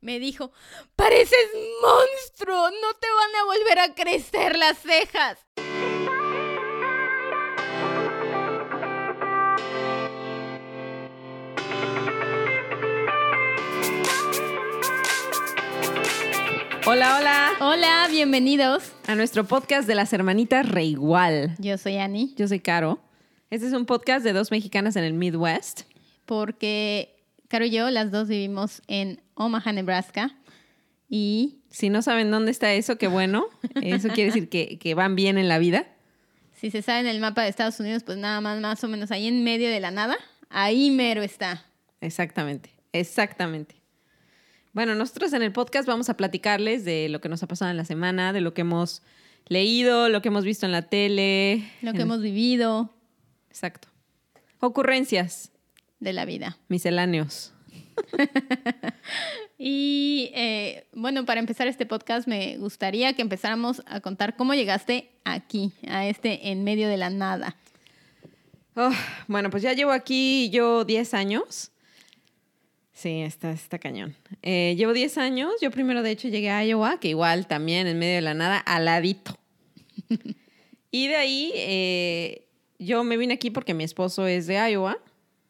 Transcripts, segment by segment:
Me dijo, pareces monstruo, no te van a volver a crecer las cejas. Hola, hola. Hola, bienvenidos. A nuestro podcast de las hermanitas Reigual. Yo soy Annie. Yo soy Caro. Este es un podcast de dos mexicanas en el Midwest. Porque Caro y yo, las dos vivimos en Omaha, Nebraska. Y Si no saben dónde está eso, qué bueno. Eso quiere decir que, que van bien en la vida. si se sabe en el mapa de Estados Unidos, pues nada más, más o menos ahí en medio de la nada, ahí mero está. Exactamente, exactamente. Bueno, nosotros en el podcast vamos a platicarles de lo que nos ha pasado en la semana, de lo que hemos leído, lo que hemos visto en la tele. Lo que en- hemos vivido Exacto. Ocurrencias, de la vida. misceláneos. Y eh, bueno, para empezar este podcast me gustaría que empezáramos a contar cómo llegaste aquí, a este en medio de la nada. Oh, bueno, pues ya llevo aquí yo 10 años. Sí, está, está cañón. Eh, llevo 10 años. Yo primero, de hecho, llegué a Iowa, que igual también en medio de la nada, al ladito. y de ahí eh, yo me vine aquí porque mi esposo es de Iowa.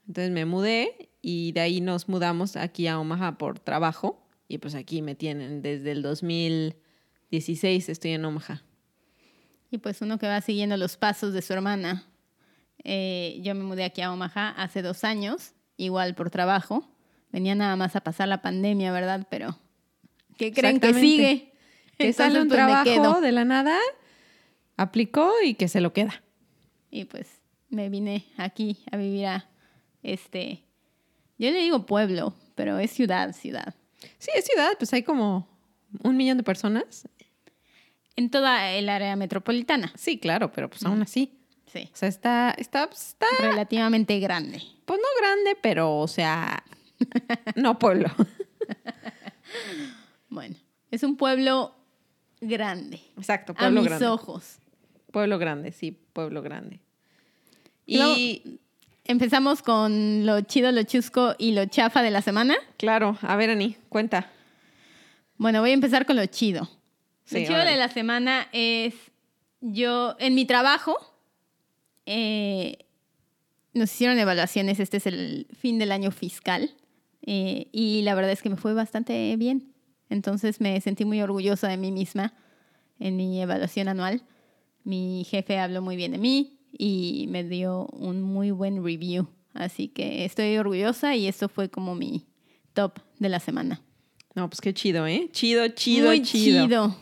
Entonces me mudé y de ahí nos mudamos aquí a Omaha por trabajo. Y pues aquí me tienen desde el 2016 estoy en Omaha. Y pues uno que va siguiendo los pasos de su hermana. Eh, yo me mudé aquí a Omaha hace dos años, igual por trabajo. Venía nada más a pasar la pandemia, ¿verdad? Pero, ¿qué creen que sigue? Que sale un pues, trabajo de la nada, aplicó y que se lo queda. Y pues me vine aquí a vivir a este, yo le digo pueblo, pero es ciudad, ciudad. Sí, es ciudad, pues hay como un millón de personas. En toda el área metropolitana. Sí, claro, pero pues aún así. Sí. O sea, está, está, pues, está, Relativamente grande. pues no grande, pero, o sea, no pueblo. Bueno, es un pueblo grande. Exacto, A pueblo mis grande. ojos. Pueblo grande, sí, pueblo grande. Y luego- Y, Empezamos con lo chido, lo chusco y lo chafa de la semana. claro, a ver, Ani, cuenta. Bueno, voy a empezar con lo chido. Sí, lo chido de la semana es yo, en mi trabajo, eh, nos hicieron evaluaciones, este es el fin del año fiscal, eh, y la verdad es que me fue bastante bien. Entonces me sentí muy orgullosa de mí misma en mi evaluación anual. Mi jefe habló muy bien de mí y me dio un muy buen review. Así que estoy orgullosa y esto fue como mi top de la semana. No, pues qué chido, ¿eh? Chido, chido, muy chido. chido.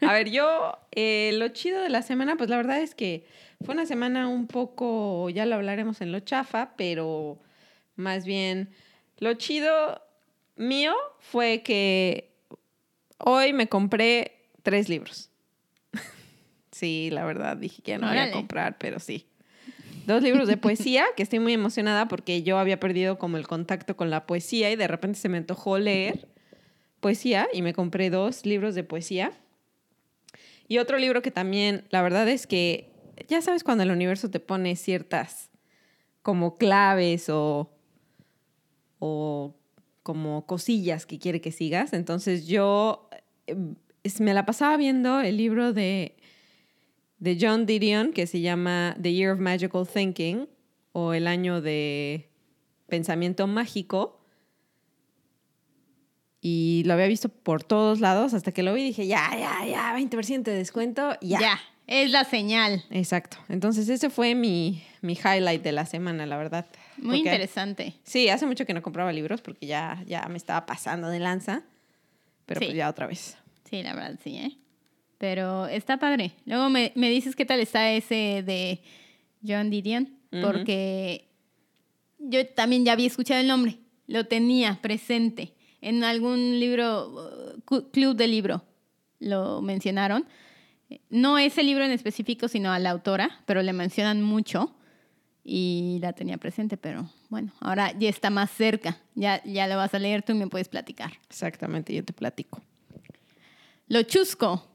A ver, yo, eh, lo chido de la semana, pues la verdad es que fue una semana un poco, ya lo hablaremos en lo chafa, pero más bien lo chido mío fue que hoy me compré tres libros. Sí, la verdad, dije que ya no voy a Órale. comprar, pero sí. Dos libros de poesía, que estoy muy emocionada porque yo había perdido como el contacto con la poesía y de repente se me antojó leer poesía y me compré dos libros de poesía. Y otro libro que también, la verdad es que ya sabes cuando el universo te pone ciertas como claves o, o como cosillas que quiere que sigas. Entonces yo eh, me la pasaba viendo el libro de, de John Didion que se llama The Year of Magical Thinking o el año de pensamiento mágico. Y lo había visto por todos lados hasta que lo vi y dije, ya, ya, ya, 20% de descuento, ya. Ya, es la señal. Exacto. Entonces ese fue mi, mi highlight de la semana, la verdad. Muy Porque- interesante. Sí, hace mucho que no compraba libros porque ya, ya me estaba pasando de lanza. Pero Sí. pues ya otra vez. Sí, la verdad, sí, ¿eh? Pero está padre. Luego me, me dices qué tal está ese de John Didion, porque yo también ya había escuchado el nombre, lo tenía presente. En algún libro, uh, club de libro, lo mencionaron. No ese libro en específico, sino a la autora, pero le mencionan mucho y la tenía presente, pero bueno, ahora ya está más cerca. Ya, ya lo vas a leer tú y me puedes platicar. Exactamente, yo te platico. Lo chusco.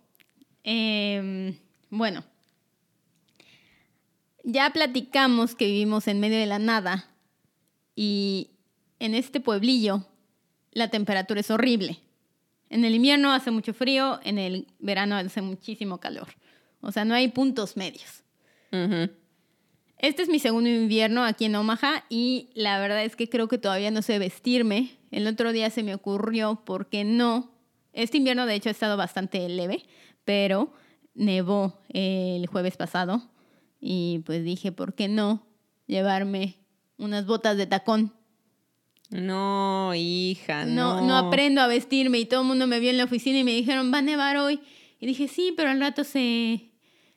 Eh, bueno, ya platicamos que vivimos en medio de la nada y en este pueblillo la temperatura es horrible. En el invierno hace mucho frío, en el verano hace muchísimo calor. O sea, no hay puntos medios. Este es mi segundo invierno aquí en Omaha y la verdad es que creo que todavía no sé vestirme. El otro día se me ocurrió, ¿por qué no? Este invierno de hecho ha estado bastante leve, pero nevó el jueves pasado y pues dije, ¿por qué no llevarme unas botas de tacón? No, hija, No, no. no aprendo a vestirme y todo el mundo me vio en la oficina y me dijeron, va a nevar hoy. Y dije, sí, pero al rato se,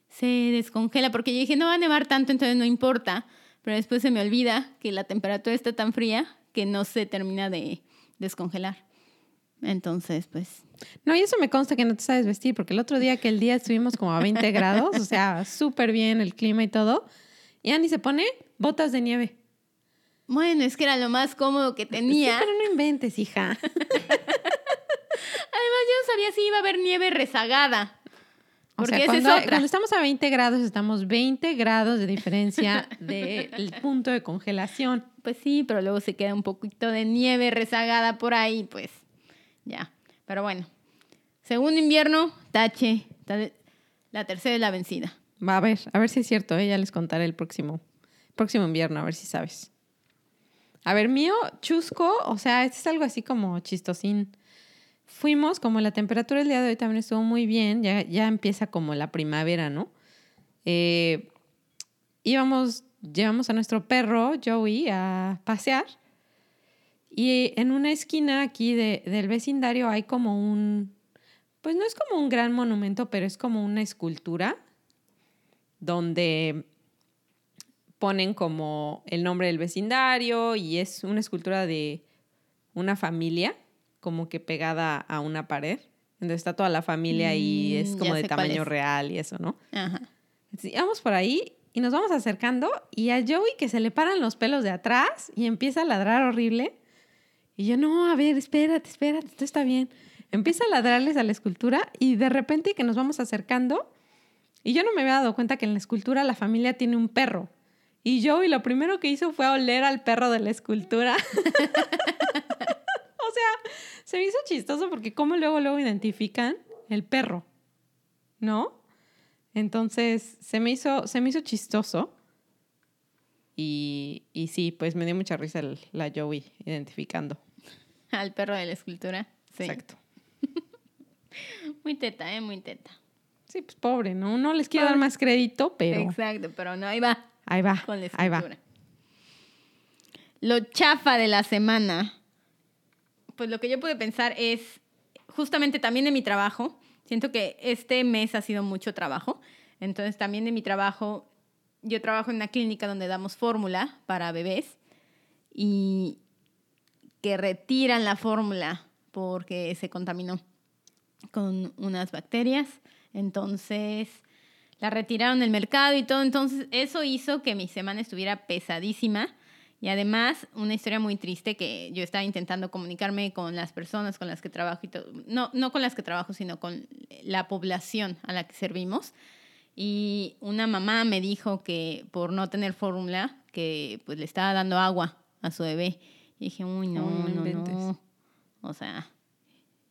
se descongela porque yo dije, no va a nevar tanto, entonces no importa. Pero después se me olvida que la temperatura está tan fría que no se termina de descongelar. Entonces, pues, No, y eso me consta que no te sabes vestir, porque el otro día que el día estuvimos como a 20 grados, o sea, súper bien el clima y todo, y Annie se pone botas de nieve. bueno, es que era lo más cómodo que tenía. Sí, pero no inventes, hija. Además, yo no sabía si iba a haber nieve rezagada. O Porque sea, esa es cuando, cuando estamos a 20 grados, estamos 20 grados de diferencia del punto de congelación. Pues sí, pero luego se queda un poquito de nieve rezagada por ahí, pues ya. Pero bueno, segundo invierno, tache. La tercera es la vencida. Va a ver, a ver si es cierto, ¿eh? ya les contaré el próximo, próximo invierno, a ver si sabes. A ver, mío, chusco, o sea, este es algo así como chistosín. Fuimos, como la temperatura el día de hoy también estuvo muy bien, ya, ya empieza como la primavera, ¿no? Eh, íbamos, llevamos a nuestro perro, Joey, a pasear. Y en una esquina aquí de- del vecindario hay como un, pues no es como un gran monumento, pero es como una escultura donde ponen como el nombre del vecindario y es una escultura de una familia como que pegada a una pared. Entonces está toda la familia y es Mm, como ya de tamaño es. real y eso, ¿no? Ajá. Vamos por ahí y nos vamos acercando y a Joey que se le paran los pelos de atrás y empieza a ladrar horrible. Y yo, no, a ver, espérate, espérate, esto está bien. Empieza a ladrarles a la escultura y de repente que nos vamos acercando y yo no me había dado cuenta que en la escultura la familia tiene un perro. Y Joey lo primero que hizo fue oler al perro de la escultura. o sea, se me hizo chistoso porque como luego, luego identifican el perro, ¿no? Entonces, se me hizo, se me hizo chistoso. Y, y sí, pues me dio mucha risa la Joey identificando. Al perro de la escultura. Sí. Exacto. Muy teta, ¿eh? Muy teta. Sí, pues pobre, ¿no? No les quiero dar más crédito, pero Exacto, pero no, ahí va. ahí va, Con la ahí va. escultura. Lo chafa de la semana. Pues lo que yo pude pensar es, justamente también de mi trabajo, siento que este mes ha sido mucho trabajo, entonces también de mi trabajo, yo trabajo en una clínica donde damos fórmula para bebés y que retiran la fórmula porque se contaminó con unas bacterias, entonces la retiraron del mercado y todo, entonces eso hizo que mi semana estuviera pesadísima y además una historia muy triste que yo estaba intentando comunicarme con las personas con las que trabajo y todo, no, no con las que trabajo, sino con la población a la que servimos. Y una mamá me dijo que por no tener fórmula, que pues le estaba dando agua a su bebé. Y dije, uy, no, Oh, no no. O sea,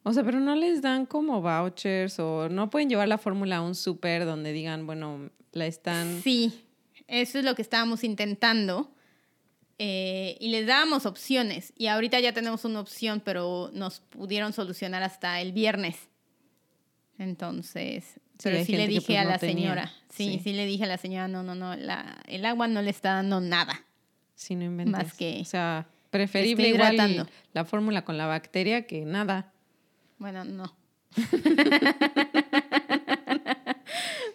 O sea, pero no les dan como vouchers o no pueden llevar la fórmula a un súper donde digan, bueno, la están... Sí, eso es lo que estábamos intentando. eh, y les dábamos opciones. Y ahorita ya tenemos una opción, pero nos pudieron solucionar hasta el viernes. Entonces, pero sí le dije pues, a no la señora. Sí, Sí. sí, le dije a la señora, no, no, no, la, el agua no le está dando nada. Sí, no. Más que O sea, preferible igual hidratando. la fórmula con la bacteria que nada. Bueno, no.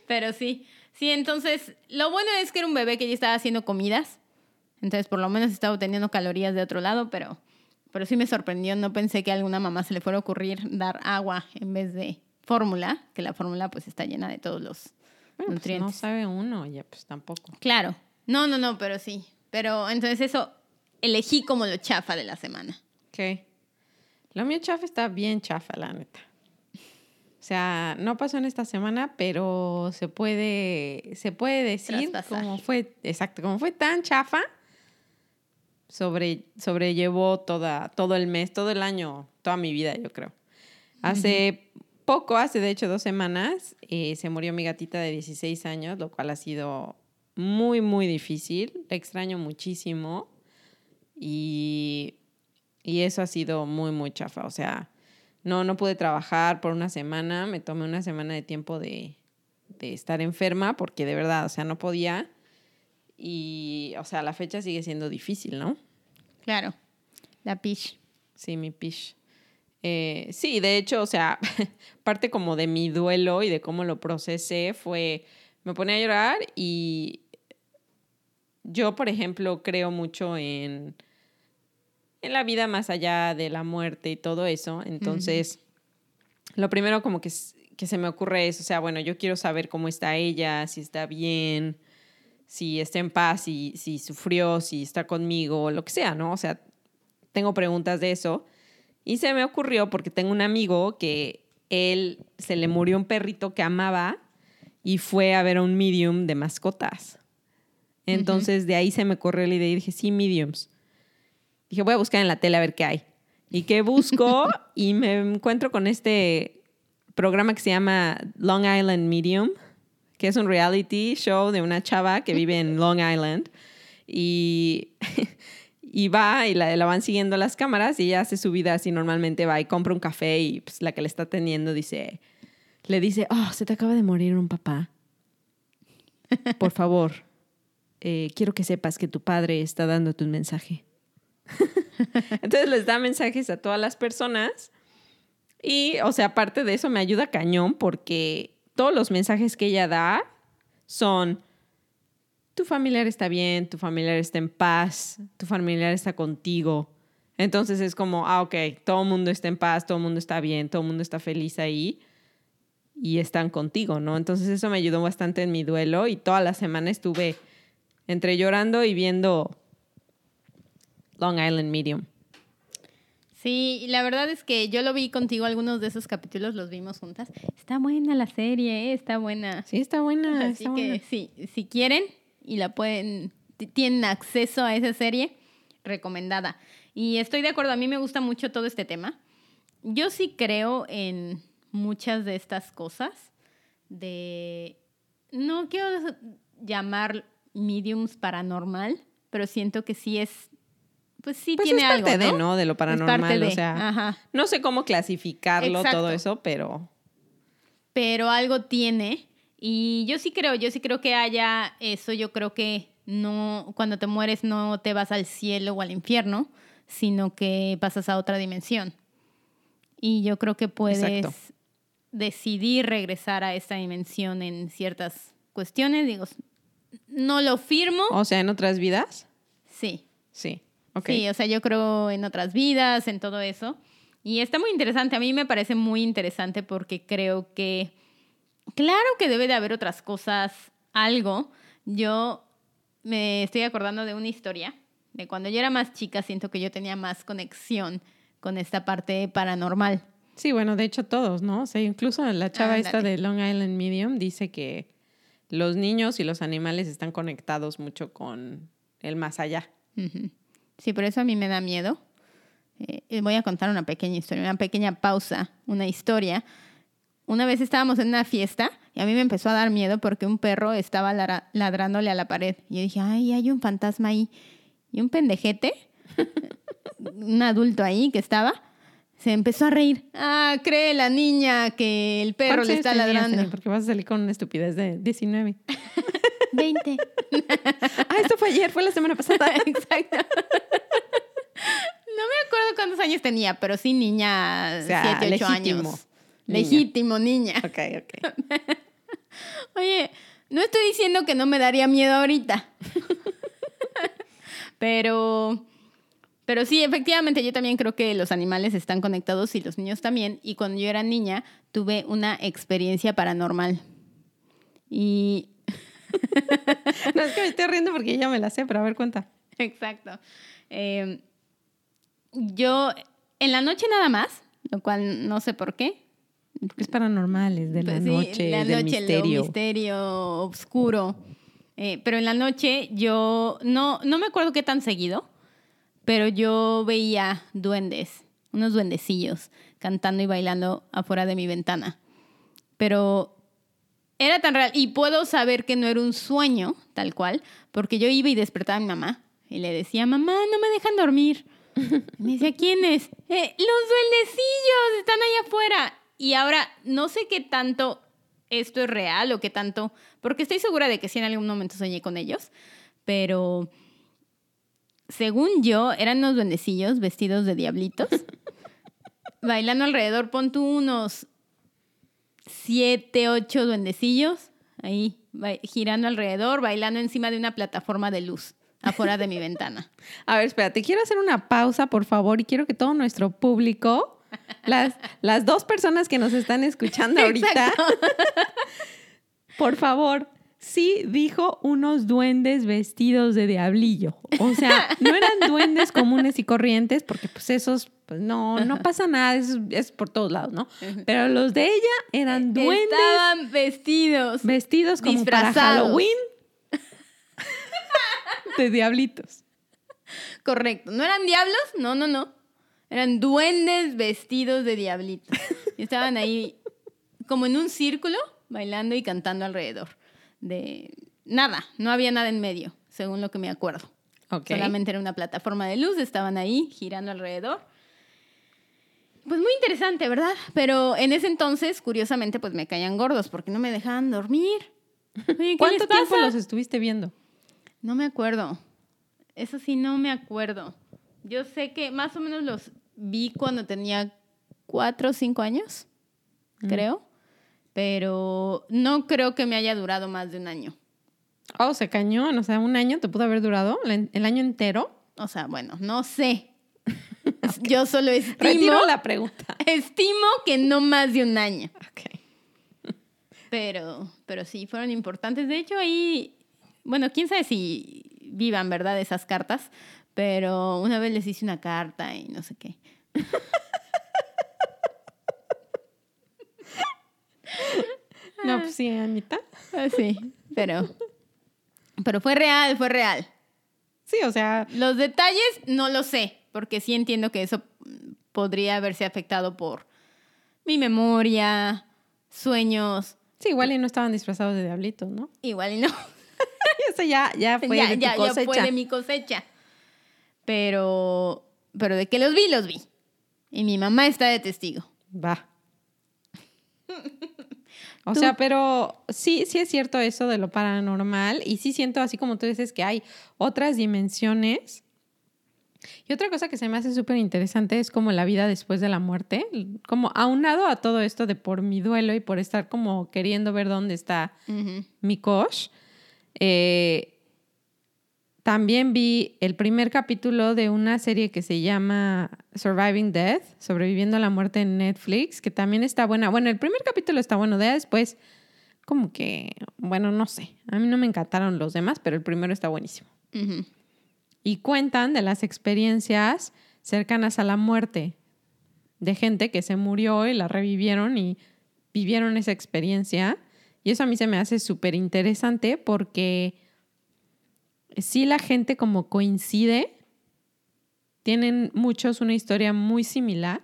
Pero sí, sí, entonces, lo bueno es que era un bebé que ya estaba haciendo comidas. Entonces, por lo menos estaba obteniendo calorías de otro lado, pero, pero sí me sorprendió. No pensé que a alguna mamá se le fuera a ocurrir dar agua en vez de fórmula, que la fórmula pues está llena de todos los Bueno, pues, no nutrientes. sabe uno, ya pues tampoco. Claro. No, no, no, pero sí. Pero entonces eso elegí como lo chafa de la semana. Ok. Lo mío chafa está bien chafa, la neta. O sea, no pasó en esta semana, pero se puede, se puede decir Traspasar. como fue, exacto, como fue tan chafa sobre, sobrellevó toda, todo el mes, todo el año, toda mi vida, yo creo. Hace poco, hace de hecho dos semanas, eh, se murió mi gatita de 16 años, lo cual ha sido muy, muy difícil. La extraño muchísimo. Y, y eso ha sido muy, muy chafa. O sea, no, no pude trabajar por una semana. Me tomé una semana de tiempo de, de estar enferma porque de verdad, o sea, no podía. Y, o sea, la fecha sigue siendo difícil, ¿no? Claro, la pish. Sí, mi pish. Eh, sí, de hecho, o sea, parte como de mi duelo y de cómo lo procesé fue, me pone a llorar y yo, por ejemplo, creo mucho en, en la vida más allá de la muerte y todo eso. Entonces, lo primero como que, que se me ocurre es, o sea, bueno, yo quiero saber cómo está ella, si está bien, si está en paz, si, si sufrió, si está conmigo, lo que sea, ¿no? O sea, tengo preguntas de eso. Y se me ocurrió porque tengo un amigo que él se le murió un perrito que amaba y fue a ver a un medium de mascotas. Entonces de ahí se me corrió la idea y dije, sí, mediums. Dije, voy a buscar en la tele a ver qué hay. Y que busco y me encuentro con este programa que se llama Long Island Medium que es un reality show de una chava que vive en Long Island y, y va y la, la, van siguiendo las cámaras y ella hace su vida así normalmente, va y compra un café y pues, la que le está atendiendo dice, le dice, oh, se te acaba de morir un papá. Por favor, eh, quiero que sepas que tu padre está dándote un mensaje. Entonces les da mensajes a todas las personas y, o sea, aparte de eso me ayuda cañón porque todos los mensajes que ella da son, tu familiar está bien, tu familiar está en paz, tu familiar está contigo. Entonces es como, ah, ok, todo el mundo está en paz, todo el mundo está bien, todo el mundo está feliz ahí y están contigo, ¿no? Entonces eso me ayudó bastante en mi duelo y toda la semana estuve entre llorando y viendo Long Island Medium. Sí, la verdad es que yo lo vi contigo, algunos de esos capítulos los vimos juntas. Está buena la serie, ¿eh? está buena. Sí, está buena. Así que sí, si quieren y la pueden, tienen acceso a esa serie, recomendada. Y estoy de acuerdo, a mí me gusta mucho todo este tema. Yo sí creo en muchas de estas cosas de... No quiero llamar mediums paranormal, pero siento que sí es pues sí pues tiene es parte algo, de, ¿no? De lo paranormal, o sea, no sé cómo clasificarlo todo eso, pero pero algo tiene y yo sí creo, yo sí creo que haya eso, yo creo que no cuando te mueres no te vas al cielo o al infierno, sino que pasas a otra dimensión. Y yo creo que puedes decidir regresar a esta dimensión en ciertas cuestiones, digo, no lo firmo. O sea, en otras vidas? Sí. Sí. Sí, o sea, yo creo en otras vidas, en todo eso. Y está muy interesante, a mí me parece muy interesante porque creo que, claro que debe de haber otras cosas, algo. Yo me estoy acordando de una historia de cuando yo era más chica, siento que yo tenía más conexión con esta parte paranormal. Sí, bueno, de hecho todos, ¿no? O sea, incluso la chava esta de Long Island Medium dice que los niños y los animales están conectados mucho con el más allá. Sí, por eso a mí me da miedo. Eh, voy a contar una pequeña historia, una pequeña pausa, una historia. Una vez estábamos en una fiesta y a mí me empezó a dar miedo porque un perro estaba ladrándole a la pared. Y yo dije, ay, hay un fantasma ahí. Y un pendejete, un adulto ahí que estaba, se empezó a reír. Ah, cree la niña que el perro le está ladrando. Porque vas a salir con una estupidez de 19. 20. ah, esto fue ayer, fue la semana pasada. Exacto. No me acuerdo cuántos años tenía, pero sí niña, 7, 8 años. Legítimo, niña. Ok, ok. Oye, no estoy diciendo que no me daría miedo ahorita. pero, pero sí, efectivamente, yo también creo que los animales están conectados y los niños también. Y cuando yo era niña, tuve una experiencia paranormal. Y no es que me estoy riendo porque ya me la sé, pero a ver, cuenta. Exacto. Em, yo, en la noche nada más, lo cual no sé por qué. Es paranormal, es de la pues noche, la del noche, misterio. misterio oscuro. Eh, pero en la noche yo no, no me acuerdo qué tan seguido, pero yo veía duendes, unos duendecillos, cantando y bailando afuera de mi ventana. Pero era tan real, y puedo saber que no era un sueño, tal cual, porque yo iba y despertaba a mi mamá y le decía, mamá, no me dejan dormir. Me decía, ¿quién es? "Eh, los duendecillos están allá afuera. Y ahora no sé qué tanto esto es real o qué tanto, porque estoy segura de que sí en algún momento soñé con ellos, pero según yo eran unos duendecillos vestidos de diablitos, bailando alrededor, pon tú unos siete, ocho duendecillos ahí girando alrededor, bailando encima de una plataforma de luz afuera de mi ventana. A ver, espérate, quiero hacer una pausa, por favor, y quiero que todo nuestro público, las, las dos personas que nos están escuchando ahorita, por favor, sí dijo unos duendes vestidos de diablillo. O sea, no eran duendes comunes y corrientes, porque pues esos, pues no, no pasa nada, es, es por todos lados, ¿no? Pero los de ella eran duendes Estaban vestidos. vestidos como para. Halloween de diablitos. Correcto. ¿No eran diablos? No, no, no. Eran duendes vestidos de diablitos. Y estaban ahí como en un círculo, bailando y cantando alrededor. De nada, no había nada en medio, según lo que me acuerdo. Solamente era una plataforma de luz, estaban ahí girando alrededor. Pues muy interesante, ¿verdad? Pero en ese entonces, curiosamente, pues me caían gordos porque no me dejaban dormir. Oye, ¿qué ¿Cuánto tiempo pasa? los estuviste viendo? No me acuerdo. Eso sí, no me acuerdo. Yo sé que más o menos los vi cuando tenía cuatro o cinco años, creo. Pero no creo que me haya durado más de un año. Oh, se cañón. O sea, un año te pudo haber durado, el año entero. O sea, bueno, no sé. Yo solo estimo, Retiro la pregunta. estimo que no más de un año. Ok. Pero, pero sí, fueron importantes. De hecho, ahí, bueno, quién sabe si vivan, ¿verdad? Esas cartas. Pero una vez les hice una carta y no sé qué. No, pues sí, Anita. Ah, Sí, pero, pero fue real, fue real. Sí, o sea, Los detalles no lo sé, porque sí entiendo que eso mm, podría haberse afectado por mi memoria, sueños, sí, igual y no estaban disfrazados de diablitos, ¿no? igual y no. Eso ya, ya fue ya, de tu ya, ya fue de mi cosecha. Pero, pero de que los vi, los vi. Y mi mamá está de testigo. Va. O Tú- sea, pero sí, sí es cierto eso de lo paranormal y sí siento así como tú dices que hay otras dimensiones. Y otra cosa que se me hace súper interesante es como la vida después de la muerte, como aunado a todo esto de por mi duelo y por estar como queriendo ver dónde está mi coach. eh, también vi el primer capítulo de una serie que se llama Surviving Death, sobreviviendo a la muerte en Netflix, que también está buena. Bueno, el primer capítulo está bueno, de después, como que, bueno, no sé. A mí no me encantaron los demás, pero el primero está buenísimo. Y cuentan de las experiencias cercanas a la muerte, de gente que se murió y la revivieron y vivieron esa experiencia. Y eso a mí se me hace súper interesante porque sí la gente como coincide, tienen muchos una historia muy similar,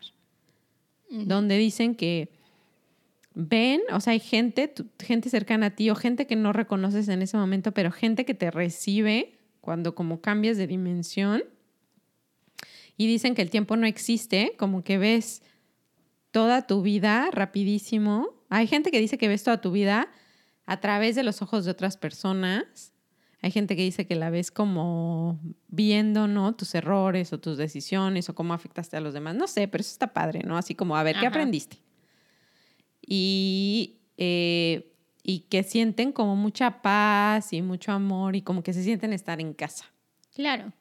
donde dicen que ven, o sea, hay gente, gente cercana a ti o gente que no reconoces en ese momento, pero gente que te recibe cuando como cambias de dimensión y dicen que el tiempo no existe, como que ves toda tu vida rapidísimo. Hay gente que dice que ves toda tu vida a través de los ojos de otras personas. Hay gente que dice que la ves como viendo, ¿no? Tus errores o tus decisiones o cómo afectaste a los demás. No sé, pero eso está padre, ¿no? Así como, a ver, ¿qué Ajá. aprendiste? Y, eh, y que sienten como mucha paz y mucho amor y como que se sienten estar en casa. Claro.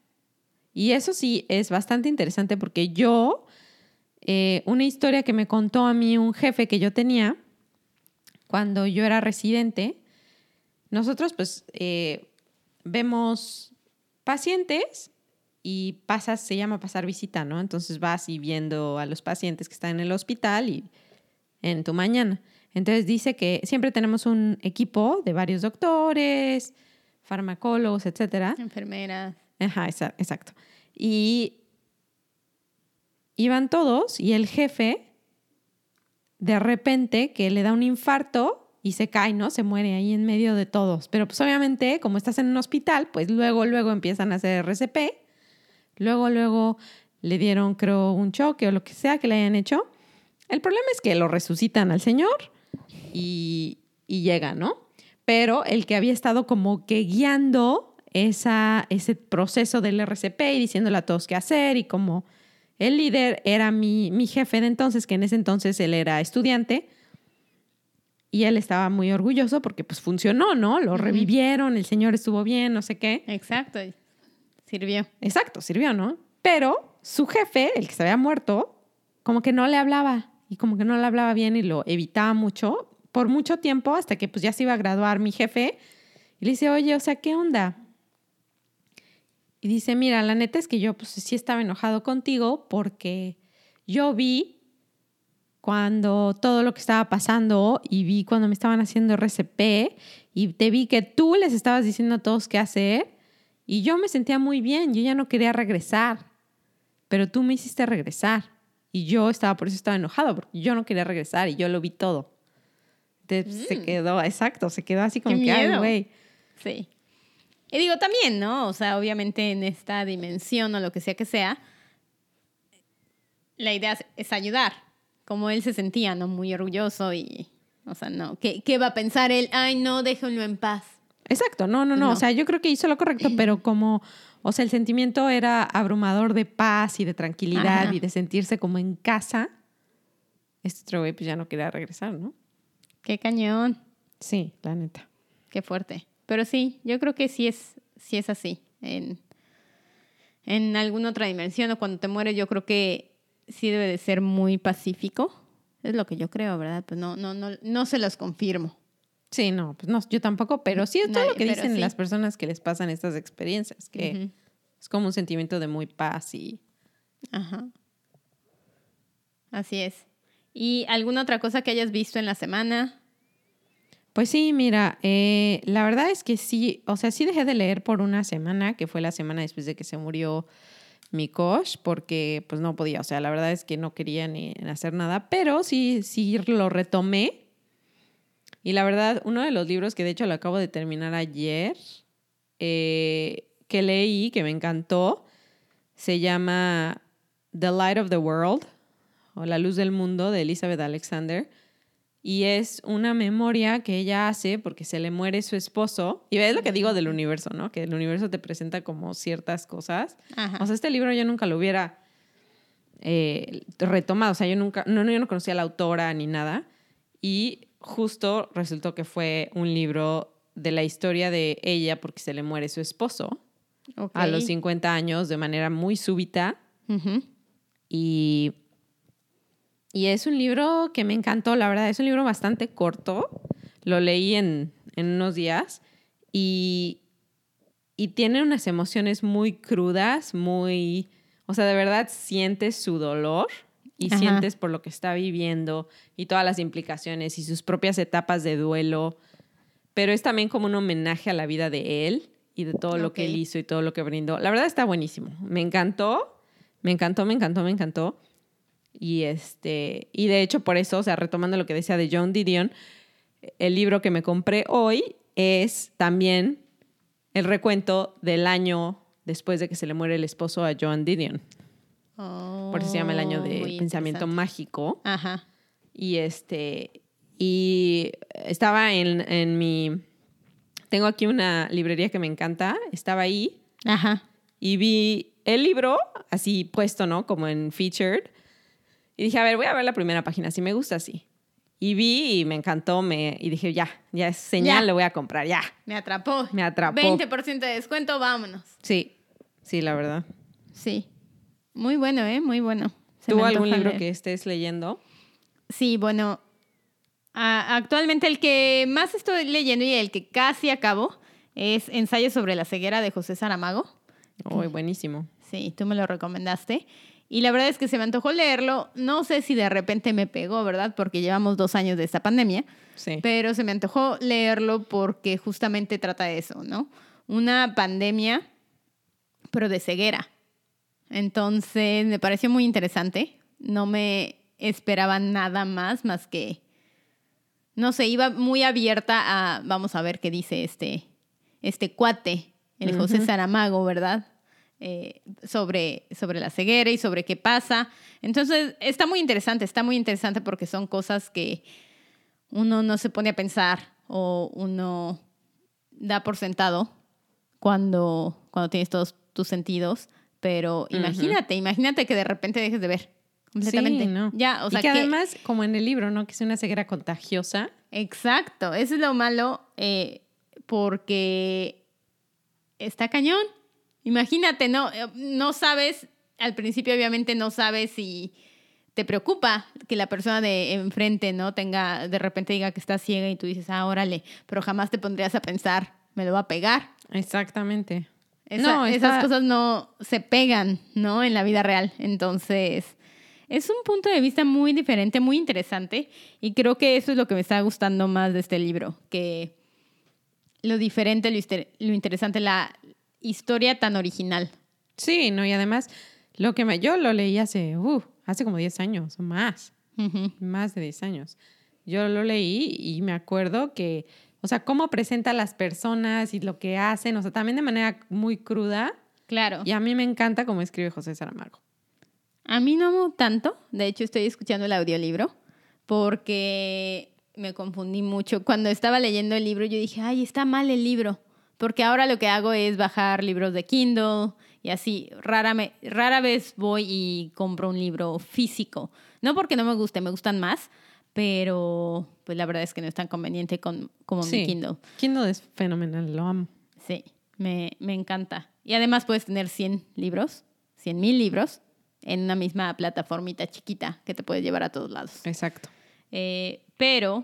Y eso sí es bastante interesante porque yo, eh, una historia que me contó a mí un jefe que yo tenía cuando yo era residente, nosotros pues eh, vemos pacientes y pasas, se llama pasar visita, ¿no? Entonces vas y viendo a los pacientes que están en el hospital y en tu mañana. Entonces dice que siempre tenemos un equipo de varios doctores, farmacólogos, etcétera, Enfermeras. Ajá, exa- exacto. Y iban todos y el jefe, de repente, que le da un infarto y se cae, ¿no? Se muere ahí en medio de todos. Pero pues obviamente, como estás en un hospital, pues luego, luego empiezan a hacer RCP. Luego, luego le dieron, creo, un choque o lo que sea que le hayan hecho. El problema es que lo resucitan al señor y, y llega, ¿no? Pero el que había estado como que guiando esa, ese proceso del RCP y diciéndole a todos qué hacer y como el líder era mi, mi jefe de entonces, que en ese entonces él era estudiante, y él estaba muy orgulloso porque pues funcionó, ¿no? Lo revivieron, el señor estuvo bien, no sé qué. Exacto, sirvió. Exacto, sirvió, ¿no? Pero su jefe, el que se había muerto, como que no le hablaba y como que no le hablaba bien y lo evitaba mucho por mucho tiempo hasta que pues ya se iba a graduar mi jefe y le dice, oye, o sea, ¿qué onda? Y dice, mira, la neta es que yo pues sí estaba enojado contigo porque yo vi cuando todo lo que estaba pasando y vi cuando me estaban haciendo RCP y te vi que tú les estabas diciendo a todos qué hacer y yo me sentía muy bien, yo ya no quería regresar, pero tú me hiciste regresar y yo estaba, por eso estaba enojado, porque yo no quería regresar y yo lo vi todo. Se Mm. quedó, exacto, se quedó así como Qué que, ay, güey. Sí. Y digo también, ¿no? O sea, obviamente en esta dimensión o lo que sea que sea, la idea es- es ayudar. Como él se sentía, ¿no? Muy orgulloso y, o sea, no. ¿Qué, qué va a pensar él? Ay, no, déjenlo en paz. Exacto, no, no, no, No. O sea, yo creo que hizo lo correcto, pero como, o sea, el sentimiento era abrumador de paz y de tranquilidad Ajá. y de sentirse como en casa. Este otro güey pues ya no quería regresar, ¿no? Qué cañón. Sí, la neta. Qué fuerte. Pero sí, yo creo que sí es, sí es así. En, en alguna otra dimensión o cuando te mueres, yo creo que sí debe de ser muy pacífico. Es lo que yo creo, ¿verdad? Pues no, no, no, no se los confirmo. Sí, no, pues no, yo tampoco, pero sí es todo lo que dicen sí. las personas que les pasan estas experiencias, que es como un sentimiento de muy paz y... Ajá. Así es. ¿Y alguna otra cosa que hayas visto en la semana? Pues sí, mira, eh, la verdad es que sí, o sea, sí dejé de leer por una semana, que fue la semana después de que se murió mi coach, porque pues no podía, o sea, la verdad es que no quería ni hacer nada, pero sí, sí lo retomé. Y la verdad, uno de los libros que de hecho lo acabo de terminar ayer, eh, que leí, que me encantó, se llama The Light of the World, o La Luz del Mundo, de Elizabeth Alexander. Y es una memoria que ella hace porque se le muere su esposo. Y ves lo que digo del universo, ¿no? Que el universo te presenta como ciertas cosas. Ajá. O sea, este libro yo nunca lo hubiera eh, retomado. O sea, yo nunca, no, no, yo no conocía a la autora ni nada. Y justo resultó que fue un libro de la historia de ella porque se le muere su esposo a los 50 años de manera muy súbita. Y, y es un libro que me encantó, la verdad. Es un libro bastante corto. Lo leí en, en unos días y, y tiene unas emociones muy crudas, muy... O sea, de verdad sientes su dolor y Ajá. sientes por lo que está viviendo y todas las implicaciones y sus propias etapas de duelo. Pero es también como un homenaje a la vida de él y de todo lo que él hizo y todo lo que brindó. La verdad está buenísimo. Me encantó. Me encantó, me encantó, me encantó. Y este, y de hecho, por eso, o sea, retomando lo que decía de John Didion, el libro que me compré hoy es también el recuento del año después de que se le muere el esposo a John Didion. Por eso se llama el año Oh, de pensamiento mágico. Ajá. Y este, y estaba en, en mi, tengo aquí una librería que me encanta, estaba ahí Ajá. y vi el libro así puesto, ¿no? Como en featured. Y dije, a ver, voy a ver la primera página, si me gusta así. Y vi y me encantó, me, y dije, ya, ya es señal, Ya. lo voy a comprar, ya. Me atrapó. Me atrapó. 20% de descuento, vámonos. Sí, sí, la verdad. Sí. Muy bueno, ¿eh? Muy bueno. Se ¿Tú algún libro leer. que estés leyendo? Sí, bueno. a- actualmente el que más estoy leyendo y el que casi acabo es Ensayo sobre la ceguera de José Saramago. Uy, buenísimo. Sí, tú me lo recomendaste. Y la verdad es que se me antojó leerlo. No sé si de repente me pegó, ¿verdad? Porque llevamos dos años de esta pandemia. Sí. Pero se me antojó leerlo porque justamente trata de eso, ¿no? Una pandemia, pero de ceguera. Entonces me pareció muy interesante. No me esperaba nada más, más que, no sé, iba muy abierta a, vamos a ver qué dice este, este cuate, el José Saramago, ¿verdad? Eh, sobre, sobre la ceguera y sobre qué pasa. Entonces, está muy interesante, está muy interesante porque son cosas que uno no se pone a pensar o uno da por sentado cuando, cuando tienes todos tus sentidos. Pero imagínate, imagínate que de repente dejes de ver completamente. Sí, no. Ya, o sea, y que, además, como en el libro, ¿no? Que es una ceguera contagiosa. Exacto, eso es lo malo eh, porque está cañón. Imagínate, no, eh, no sabes, al principio obviamente no sabes si te preocupa que la persona de enfrente, ¿no? Tenga, de repente diga que está ciega y tú dices, ah, órale, pero jamás te pondrías a pensar, me lo va a pegar. Exactamente. no, esas cosas no se pegan, ¿no? En la vida real. Entonces, es un punto de vista muy diferente, muy interesante. Y creo que eso es lo que me está gustando más de este libro, que lo diferente, lo, interesante, la historia tan original. Sí, no, y además, lo que me, yo lo leí hace, uh, hace como 10 años o más, más de 10 años. Yo lo leí y me acuerdo que, o sea, cómo presenta a las personas y lo que hacen, o sea, también de manera muy cruda. Claro. Y a mí me encanta cómo escribe José Saramago. A mí no tanto, de hecho estoy escuchando el audiolibro porque me confundí mucho. Cuando estaba leyendo el libro yo dije, ay, está mal el libro, porque ahora lo que hago es bajar libros de Kindle y así, rara, me, rara vez voy y compro un libro físico. No porque no me guste, me gustan más, pero pues la verdad es que no es tan conveniente con, como mi Kindle. Kindle es fenomenal, lo amo. Sí, me, me encanta. Y además puedes tener 100 libros, 100 mil libros en una misma plataformita chiquita que te puede llevar a todos lados. Exacto. Eh, pero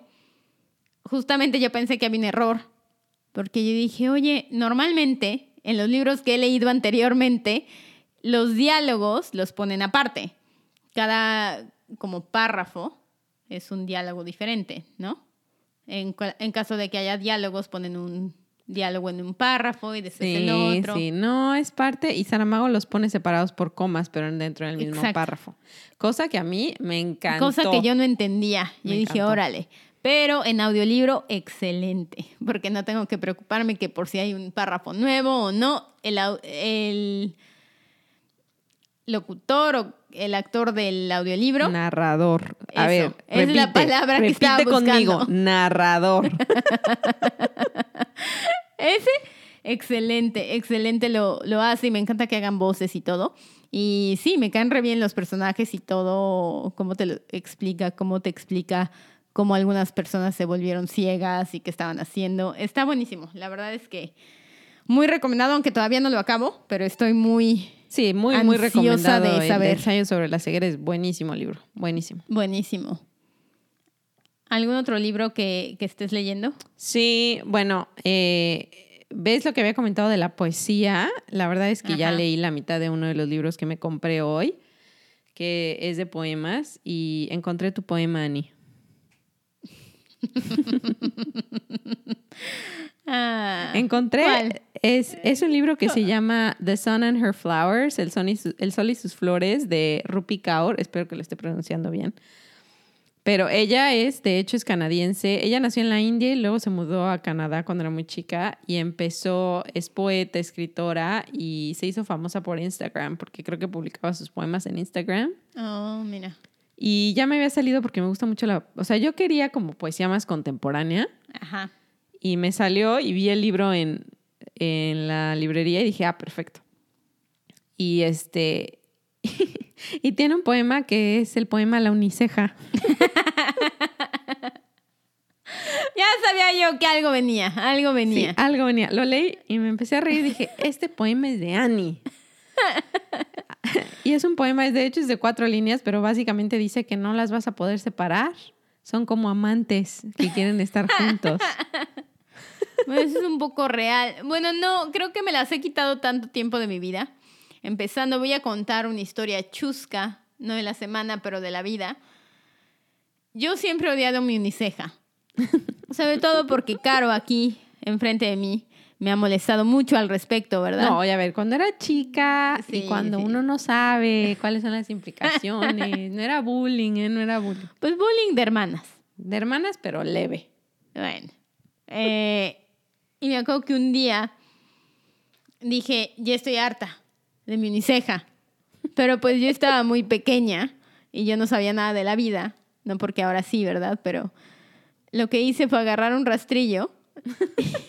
justamente yo pensé que había un error, porque yo dije, oye, normalmente en los libros que he leído anteriormente, los diálogos los ponen aparte. Cada como párrafo es un diálogo diferente, ¿no? En, en caso de que haya diálogos, ponen un diálogo en un párrafo y después en otro. Sí, no es parte, y Saramago los pone separados por comas, pero dentro del mismo párrafo. Cosa que a mí me encantó. Cosa que yo no entendía. Yo dije, órale. Pero en audiolibro, excelente, porque no tengo que preocuparme que por si hay un párrafo nuevo o no, el, el locutor o el actor del audiolibro. Narrador. A ver, es la palabra que estaba buscando. conmigo, narrador. Ese, excelente, excelente lo, lo hace y me encanta que hagan voces y todo. Y sí, me caen re bien los personajes y todo, cómo te lo explica, cómo te explica cómo algunas personas se volvieron ciegas y qué estaban haciendo. Está buenísimo. La verdad es que muy recomendado, aunque todavía no lo acabo, pero estoy muy Sí, muy, muy recomendado. De saber. El ensayo sobre la ceguera es buenísimo libro, buenísimo. Buenísimo. ¿Algún otro libro que, que estés leyendo? Sí, bueno, eh, ¿ves lo que había comentado de la poesía? La verdad es que ya leí la mitad de uno de los libros que me compré hoy, que es de poemas, y encontré tu poema, Annie. Ah, Encontré, es, es, un libro que se llama The Sun and Her Flowers, el, Sol y, el Sol y sus Flores, de Rupi Kaur, espero que lo esté pronunciando bien. Pero ella es, de hecho, es canadiense. Ella nació en la India y luego se mudó a Canadá cuando era muy chica y empezó, es poeta, escritora y se hizo famosa por Instagram porque creo que publicaba sus poemas en Instagram. Oh, mira. Y ya me había salido porque me gusta mucho la, o sea, yo quería como poesía más contemporánea. Ajá. Y me salió y vi el libro en, en la librería y dije, ah, perfecto. Y este, y tiene un poema que es el poema La Uniceja. ya sabía yo que algo venía, algo venía. Sí, algo venía. Lo leí y me empecé a reír y dije, este poema es de Annie. Y es un poema, de hecho es de cuatro líneas, pero básicamente dice que no las vas a poder separar. Son como amantes que quieren estar juntos. Bueno, eso es un poco real. Bueno, no, creo que me las he quitado tanto tiempo de mi vida. Empezando, voy a contar una historia chusca, no de la semana, pero de la vida. Yo siempre he odiado mi uniceja. Sobre todo porque Caro aquí, enfrente de mí, me ha molestado mucho al respecto, ¿verdad? No, y a ver, cuando era chica Sí, y cuando sí. uno no sabe cuáles son las implicaciones, no era bullying, ¿eh? No era bullying. Pues bullying de hermanas. De hermanas, pero leve. Bueno. eh, y me acuerdo que un día dije, ya estoy harta de mi uniceja. Pero pues yo estaba muy pequeña y yo no sabía nada de la vida. No porque ahora sí, ¿verdad? Pero lo que hice fue agarrar un rastrillo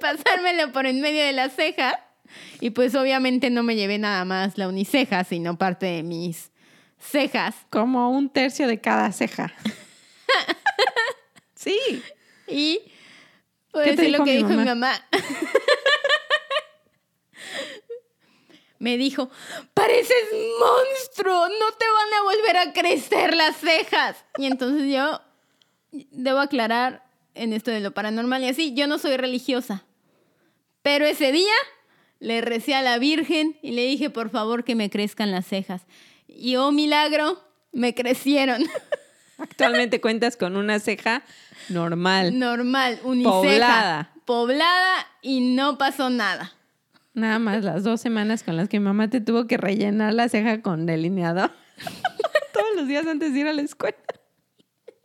pasármelo por en medio de la ceja. Y pues obviamente no me llevé nada más la uniceja, sino parte de mis cejas. Como un tercio de cada ceja. sí. Y pues ¿Qué te es lo que mi dijo mi mamá. Me dijo, pareces monstruo, no te van a volver a crecer las cejas. Y entonces yo debo aclarar en esto de lo paranormal y así, yo no soy religiosa. Pero ese día le recé a la Virgen y le dije, por favor, que me crezcan las cejas. Y oh milagro, me crecieron. Actualmente cuentas con una ceja normal. Normal, uniceja. Poblada. Poblada y no pasó nada. Nada más las dos semanas con las que mamá te tuvo que rellenar la ceja con delineador. Todos los días antes de ir a la escuela.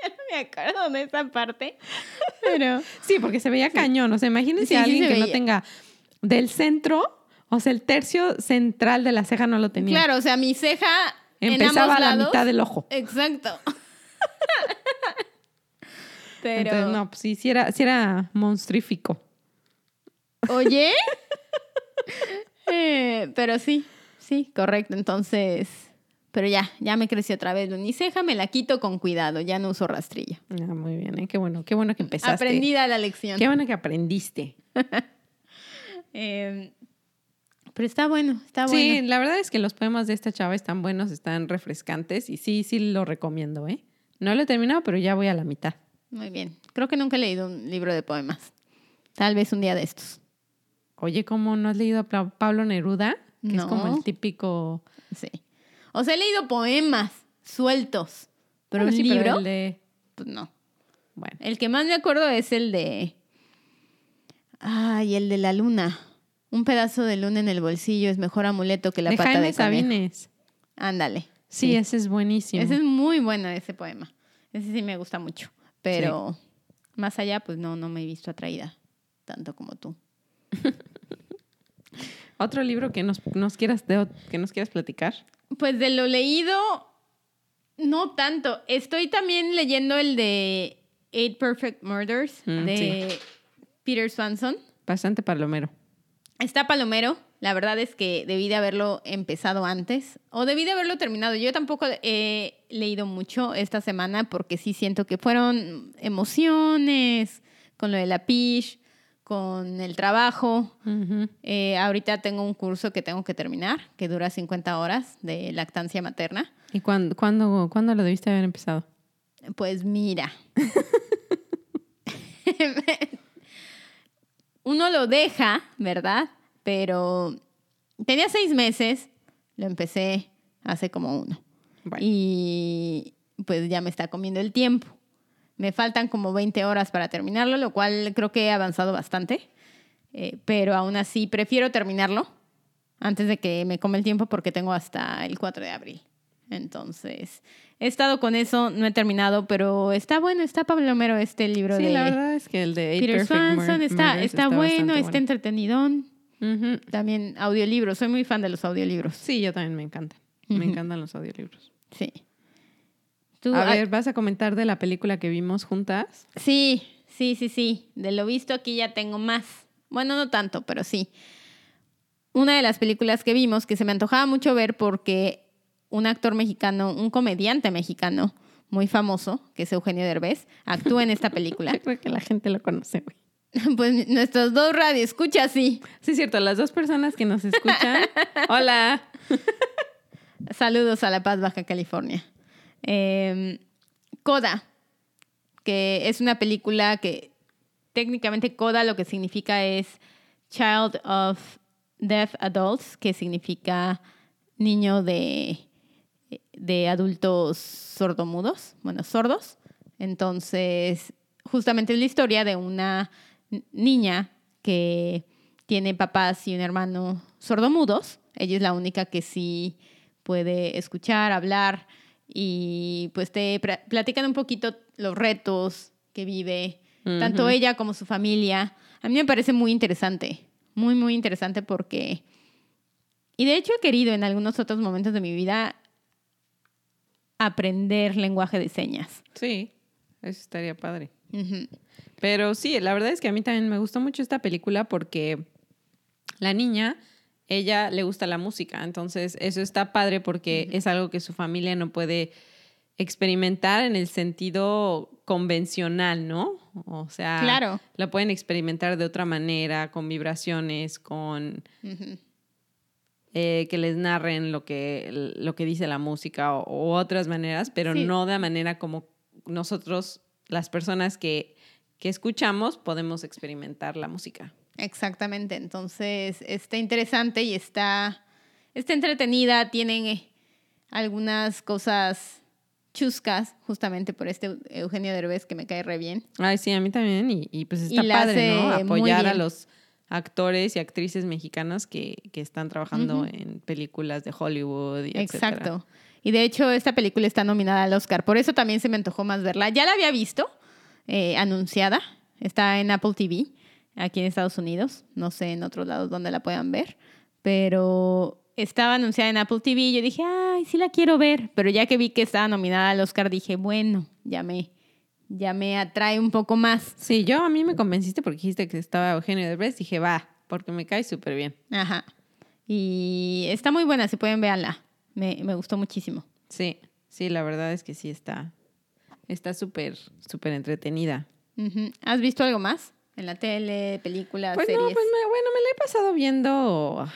Ya no me acuerdo de esa parte. Pero Sí, porque se veía cañón. O sea, imagínense Sí, a alguien que no tenga del centro, o sea, el tercio central de la ceja no lo tenía. claro, o sea, mi ceja en Empezaba ambos a la lados- mitad del ojo. Exacto. Pero Entonces, no, pues sí, sí era, sí era monstrífico. oye, Eh, pero sí, sí, correcto. Entonces, pero ya, ya me creció otra vez la uniceja, me la quito con cuidado, ya no uso rastrillo. Ah, muy bien, ¿eh? qué bueno, qué bueno que empezaste. Aprendida la lección. Qué bueno que aprendiste. Eh, pero está bueno, está Sí, bueno. la verdad es que los poemas de esta chava están buenos, están refrescantes y sí, sí lo recomiendo, ¿eh? No lo he terminado, pero ya voy a la mitad. Muy bien. Creo que nunca he leído un libro de poemas. Tal vez un día de estos. Oye, ¿cómo no has leído a Pablo Neruda? Que es como el típico... Sí. O sea, he leído poemas sueltos, pero Bueno, un sí, pero libro, el de- pues no. Bueno, El que más me acuerdo es el de. Ay, el de la luna. Un pedazo de luna en el bolsillo es mejor amuleto que la de pata Jaime de. Sabines. Ándale. Sí, ese es buenísimo. Ese es muy bueno ese poema. Ese sí me gusta mucho. Pero más allá, pues no, no me he visto atraída tanto como tú. Otro libro que nos, nos quieras de- que nos quieras platicar. Pues de lo leído, no tanto. Estoy también leyendo el de Eight Perfect Murders Mm, de Peter Swanson. Bastante palomero. Está Palomero. La verdad es que debí de haberlo empezado antes o debí de haberlo terminado. Yo tampoco he leído mucho esta semana porque sí siento que fueron emociones con lo de la PISH, con el trabajo. Eh, ahorita tengo un curso que tengo que terminar que dura 50 horas de lactancia materna. ¿Y cuándo, cuándo, cuándo lo debiste haber empezado? Pues mira. Uno lo deja, ¿verdad? Pero tenía seis meses, lo empecé hace como uno. Bueno. Y pues ya me está comiendo el tiempo. Me faltan como 20 horas para terminarlo, lo cual creo que he avanzado bastante. Eh, pero aún así prefiero terminarlo antes de que me come el tiempo porque tengo hasta el 4 de abril. Entonces, he estado con eso, no he terminado, pero está bueno, está Pablo Homero este libro Sí, de la verdad es que el de Eight Peter Swanson está, está, bueno, está entretenidón. Ujú. También audiolibros, soy muy fan de los audiolibros. Sí, yo también me encantan. Me encantan los audiolibros. Sí. Tú, A ah, ver, ¿vas a comentar de la película que vimos juntas? Sí, sí, sí, sí. De lo visto aquí ya tengo más. Bueno, no tanto, pero sí. Una de las películas que vimos que se me antojaba mucho ver porque un actor mexicano, un comediante mexicano muy famoso, que es Eugenio Derbez, actúa en esta película. Yo creo que la gente lo conoce, güey. Pues nuestros dos radioescuchas, sí. Sí, es cierto, las dos personas que nos escuchan. Hola. Saludos a La Paz, Baja California. Eh, Coda, que es una película que técnicamente Coda lo que significa es Child of Deaf Adults, que significa niño de, de adultos sordomudos, bueno, sordos. Entonces, justamente es la historia de una niña que tiene papás y un hermano sordomudos. Ella es la única que sí puede escuchar, hablar y pues te platican un poquito los retos que vive, tanto ella como su familia. A mí me parece muy interesante, muy, muy interesante porque... Y de hecho he querido en algunos otros momentos de mi vida aprender lenguaje de señas. Sí, eso estaría padre. Pero sí, la verdad es que a mí también me gustó mucho esta película porque la niña, ella le gusta la música, entonces eso está padre porque es algo que su familia no puede experimentar en el sentido convencional, ¿no? O sea, claro. la pueden experimentar de otra manera, con vibraciones, con eh, que les narren lo que, lo que dice la música o, otras maneras, pero no de la manera como nosotros, las personas que, que escuchamos, podemos experimentar la música. Exactamente, entonces está interesante y está, está entretenida, tienen eh, algunas cosas chuscas, justamente por este Eugenio Derbez que me cae re bien. Ay, sí, a mí también, y, pues está padre, ¿no? Apoyar a los actores y actrices mexicanas que, que están trabajando en películas de Hollywood y Exacto. Y de hecho, esta película está nominada al Oscar, por eso también se me antojó más verla. Ya la había visto, eh, anunciada, está en Apple TV aquí en Estados Unidos. No sé en otros lados donde la puedan ver, pero estaba anunciada en Apple TV y yo dije, ay, sí la quiero ver. Pero ya que vi que estaba nominada al Oscar, dije, bueno, ya me, ya me atrae un poco más. Sí, yo a mí me convenciste porque dijiste que estaba Eugenio Derbez. Dije, va, porque me cae súper bien. Ajá. Y está muy buena, si pueden verla. Me, me gustó muchísimo. Sí, sí, la verdad es que sí está. Está súper, súper entretenida. ¿Has visto algo más? En la tele, películas, pues series. No, pues me, bueno, me la he pasado viendo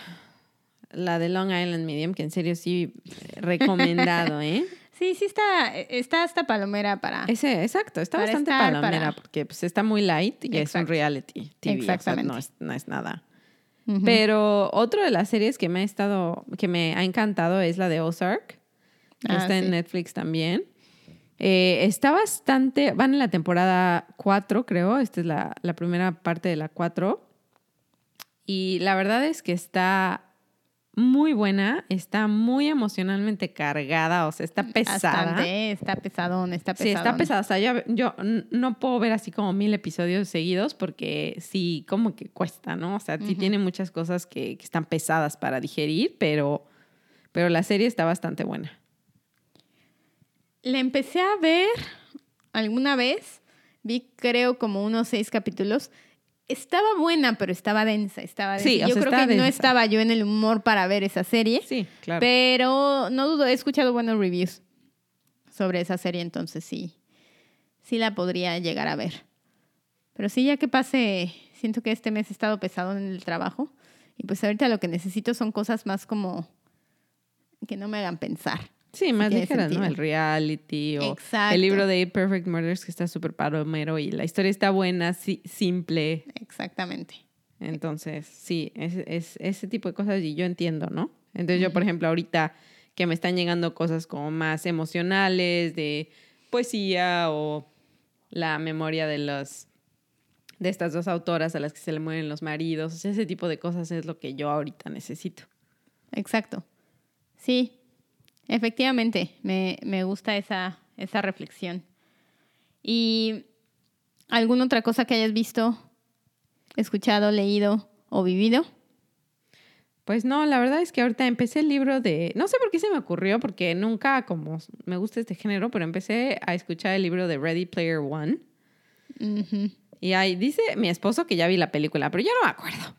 la de Long Island Medium, que en serio sí recomendado, ¿eh? Sí, sí está, está hasta palomera para. Ese, exacto, está bastante palomera porque pues, está muy light y es un reality TV. Exactamente. no, es, no es nada. Pero otro de las series que me ha estado, que me ha encantado es la de Ozark. Ah, está en Netflix también. Eh, está bastante, van en la temporada 4, creo, esta es la, la primera parte de la 4. Y la verdad es que está muy buena, está muy emocionalmente cargada, o sea, está pesada. Bastante, está pesadón, está pesadón. Sí, está pesada. O sea, yo, yo, no puedo ver así como mil episodios seguidos porque sí, como que cuesta, ¿no? O sea, sí tiene muchas cosas que, que, están pesadas para digerir, pero, pero la serie está bastante buena. La empecé a ver alguna vez, vi creo como unos seis capítulos. Estaba buena, pero estaba densa, estaba densa. Sí, yo creo que no estaba yo en el humor para ver esa serie. Sí, claro. Pero no dudo, he escuchado buenos reviews sobre esa serie, entonces sí, sí la podría llegar a ver. Pero sí, ya que pase, siento que este mes he estado pesado en el trabajo y pues ahorita lo que necesito son cosas más como que no me hagan pensar. Sí, más ligeras, ¿no? El reality o el libro de Perfect Murders que está súper palomero y la historia está buena, sí, simple. Exactamente. Entonces, sí, es, ese tipo de cosas y yo entiendo, ¿no? Entonces yo, por ejemplo, ahorita que me están llegando cosas como más emocionales, de poesía o la memoria de los de estas dos autoras a las que se le mueren los maridos, ese tipo de cosas es lo que yo ahorita necesito. Exacto. Sí, Efectivamente, me, gusta esa, esa reflexión. ¿Y alguna otra cosa que hayas visto, escuchado, leído o vivido? Pues no, la verdad es que ahorita empecé el libro de, no sé por qué se me ocurrió, porque nunca como me gusta este género, pero empecé a escuchar el libro de Ready Player One. Y ahí dice mi esposo que ya vi la película, pero yo no me acuerdo.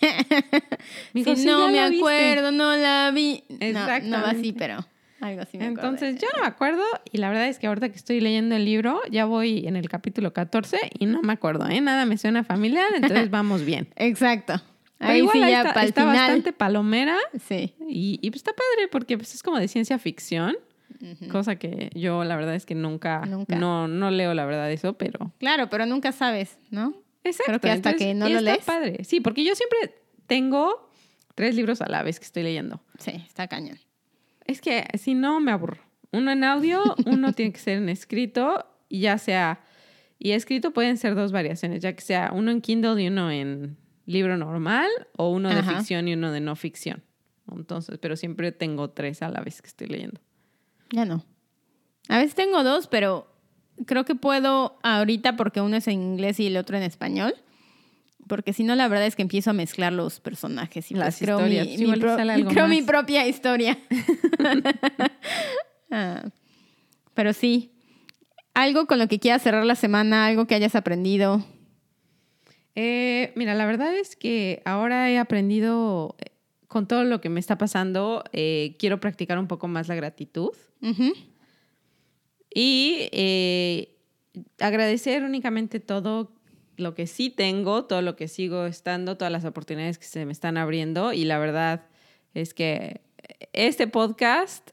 no me acuerdo, no la vi. No, no así, pero algo así me Entonces, yo no me acuerdo y la verdad es que ahorita que estoy leyendo el libro, ya voy en el capítulo 14 y no me acuerdo, ¿eh? Nada me suena familiar, entonces vamos bien. Exacto. Ahí sí ya está, está bastante palomera. Sí. Y, pues está padre porque pues, es como de ciencia ficción. Cosa que yo la verdad es que nunca, nunca, No, no leo la verdad eso, pero... Claro, pero nunca sabes, ¿no? Exacto. Creo que hasta que no lo lees. padre. Sí, porque yo siempre tengo tres libros a la vez que estoy leyendo. Sí, está cañón. Es que si no, me aburro. Uno en audio, uno tiene que ser en escrito, y ya sea. Y escrito pueden ser dos variaciones, ya que sea uno en Kindle y uno en, libro normal o uno de Ajá. ficción y uno de no ficción. Entonces, pero siempre tengo tres a la vez que estoy leyendo. Ya no. A veces tengo dos, pero creo que puedo ahorita porque uno es en inglés y el otro en español. Porque si no, la verdad es que empiezo a mezclar los personajes y Las pues creo, mi, historias. mi pro- creo mi propia historia. Ah, pero sí, algo con lo que quieras cerrar la semana, algo que hayas aprendido. Eh, mira, la verdad es que ahora he aprendido, eh, con todo lo que me está pasando, eh, quiero practicar un poco más la gratitud Ujú. Y eh, agradecer únicamente todo lo que sí tengo, todo lo que sigo estando, todas las oportunidades que se me están abriendo y la verdad es que este podcast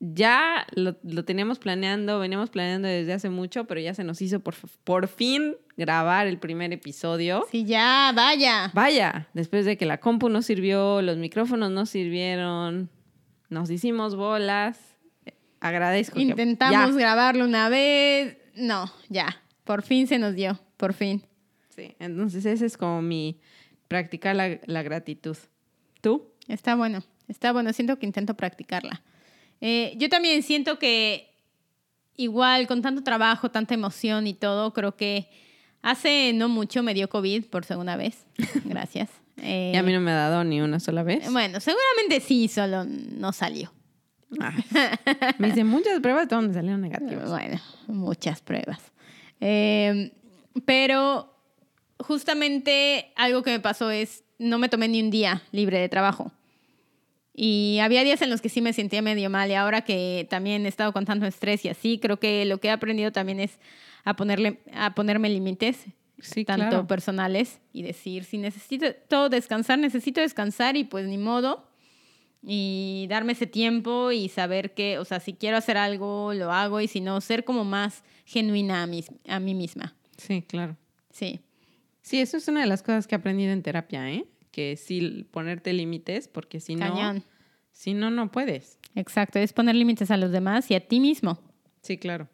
ya lo, lo teníamos planeando, veníamos planeando desde hace mucho, pero ya se nos hizo por, por fin grabar el primer episodio. Sí, ya, vaya. Vaya, después de que la compu no sirvió, los micrófonos no sirvieron, nos hicimos bolas. Agradezco. Intentamos grabarlo una vez. No, ya. Por fin se nos dio. Por fin. Sí, entonces ese es como mi practicar la, la gratitud. ¿Tú? Está bueno. Está bueno. Siento que intento practicarla. Eh, yo también siento que igual con tanto trabajo, tanta emoción y todo, creo que hace no mucho me dio COVID por segunda vez. Gracias. Eh, Y a mí no me ha dado ni una sola vez. Bueno, seguramente sí, solo no salió. Ay, me hice muchas pruebas donde salieron negativas. Bueno, muchas pruebas. Eh, pero justamente algo que me pasó es, no me tomé ni un día libre de trabajo. Y había días en los que sí me sentía medio mal y ahora que también he estado con tanto estrés y así, creo que lo que he aprendido también es a, ponerle, a ponerme límites, Sí, tanto claro. personales, y decir, si necesito todo descansar, necesito descansar y pues ni modo. Y darme ese tiempo y saber que, o sea, si quiero hacer algo, lo hago y si no, ser como más genuina a mí, a mí misma. Sí, claro. Sí, Sí, eso es una de las cosas que he aprendido en terapia, ¿eh? Que sí ponerte límites, porque si no, cañón. si no, no puedes. Exacto, es poner límites a los demás y a ti mismo. Sí, claro.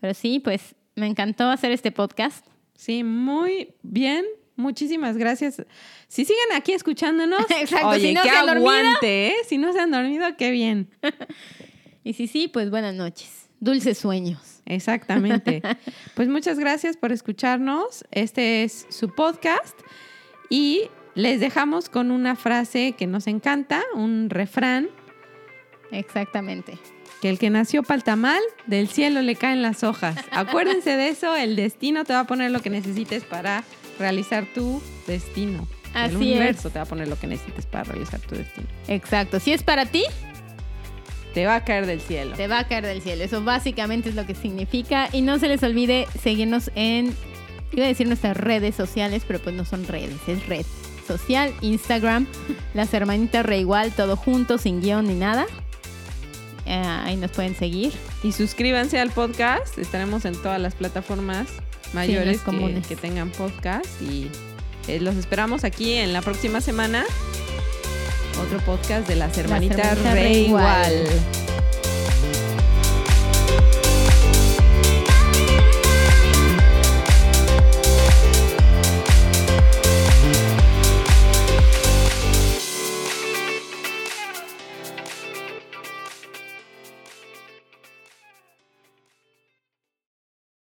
Pero sí, pues me encantó hacer este podcast. Sí, muy bien. Muchísimas gracias. Si siguen aquí escuchándonos, Exacto, oye, si no qué se han dormido. aguante, ¿eh? Si no se han dormido, qué bien. Y si sí, pues buenas noches. Dulces sueños. Exactamente. Pues muchas gracias por escucharnos. Este es su podcast y les dejamos con una frase que nos encanta, un refrán, Exactamente. que el que nació pa'l tamal, del cielo le caen las hojas. Acuérdense de eso, el destino te va a poner lo que necesites para realizar tu destino. Así el es. universo te va a poner lo que necesites para realizar tu destino. Exacto. Si es para ti, Te va a caer del cielo. te va a caer del cielo. Eso básicamente es lo que significa. Y no se les olvide seguirnos en, iba a decir nuestras redes sociales, pero pues no son redes, es red social, Instagram, las hermanitas Reigual, todo junto, sin guion ni nada. Eh, ahí nos pueden seguir. Y suscríbanse al podcast. Estaremos en todas las plataformas mayores las que, tengan podcast. Y eh, los esperamos aquí en la próxima semana. Otro podcast de las hermanitas Reigual. Reigual.